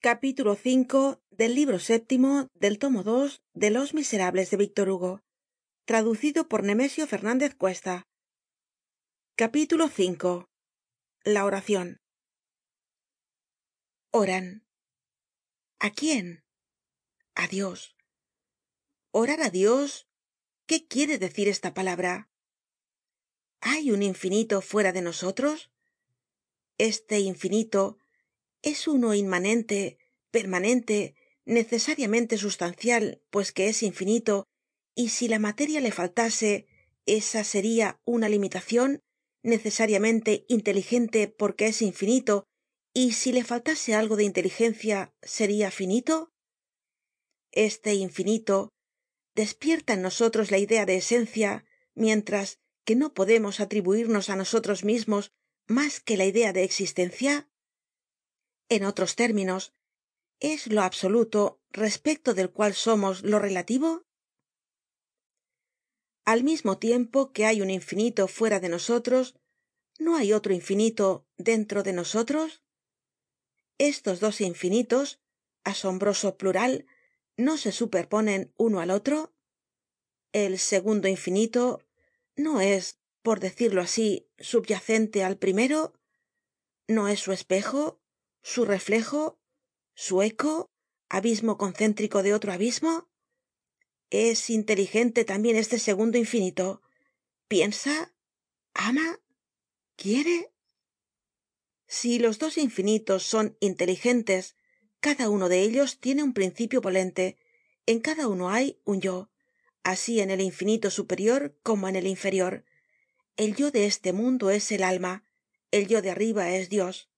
capítulo v del libro séptimo del tomo dos de los miserables de víctor hugo traducido por nemesio fernandez cuesta. Capítulo v la oracion oran. A quién a dios. Orar á dios qué quiere decir esta palabra hay un infinito fuera de nosotros este infinito es uno inmanente permanente necesariamente sustancial pues que es infinito y si la materia le faltase esa seria una limitacion necesariamente inteligente porque es infinito y si le faltase algo de inteligencia seria finito este infinito despierta en nosotros la idea de esencia mientras que no podemos atribuirnos á nosotros mismos mas que la idea de existencia en otros términos es lo absoluto respecto del cual somos lo relativo al mismo tiempo que hay un infinito fuera de nosotros no hay otro infinito dentro de nosotros estos dos infinitos asombroso plural no se superponen uno al otro el segundo infinito no es por decirlo asi subyacente al primero no es su espejo su reflejo su eco abismo concéntrico de otro abismo. Es inteligente tambien este segundo infinito. Piensa ama quiere. Si los dos infinitos son inteligentes cada uno de ellos tiene un principio polente en cada uno hay un yo asi en el infinito superior como en el inferior. El yo de este mundo es el alma el yo de arriba es dios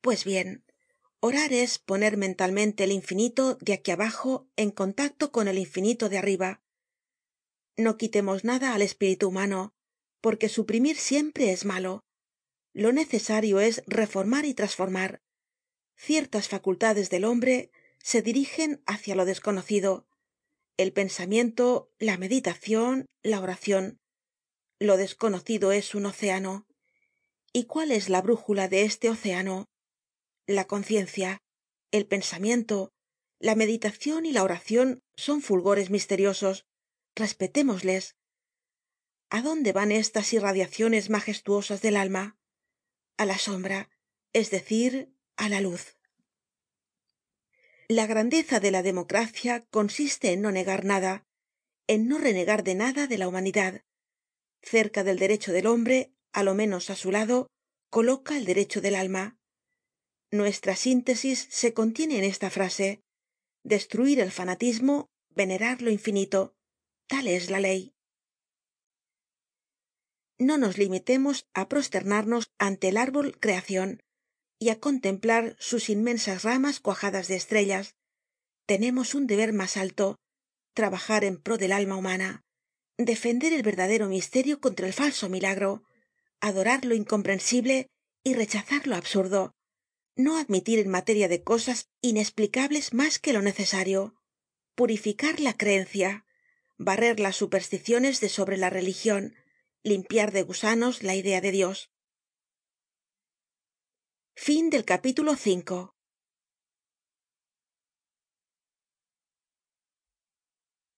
pues bien orar es poner mentalmente el infinito de aquí abajo en contacto con el infinito de arriba. No quitemos nada al espíritu humano porque suprimir siempre es malo. Lo necesario es reformar y trasformar ciertas facultades del hombre se dirigen hácia lo desconocido. El pensamiento la meditacion la oracion lo desconocido es un océano. Y cuál es la brújula de este océano la conciencia el pensamiento la meditacion y la oracion son fulgores misteriosos. Respetémosles. A dónde van estas irradiaciones magestuosas del alma a la sombra es decir á la luz. La grandeza de la democracia consiste en no negar nada en no renegar de nada de la humanidad. Cerca del derecho del hombre á lo menos á su lado coloca el derecho del alma nuestra síntesis se contiene en esta frase destruir el fanatismo venerar lo infinito tal es la ley. No nos limitemos á prosternarnos ante el árbol creacion y á contemplar sus inmensas ramas cuajadas de estrellas. Tenemos un deber mas alto trabajar en pro del alma humana defender el verdadero misterio contra el falso milagro adorar lo incomprensible y rechazar lo absurdo no admitir en materia de cosas inesplicables mas que lo necesario. Purificar la creencia. Barrer las supersticiones de sobre la religion limpiar de gusanos la idea de dios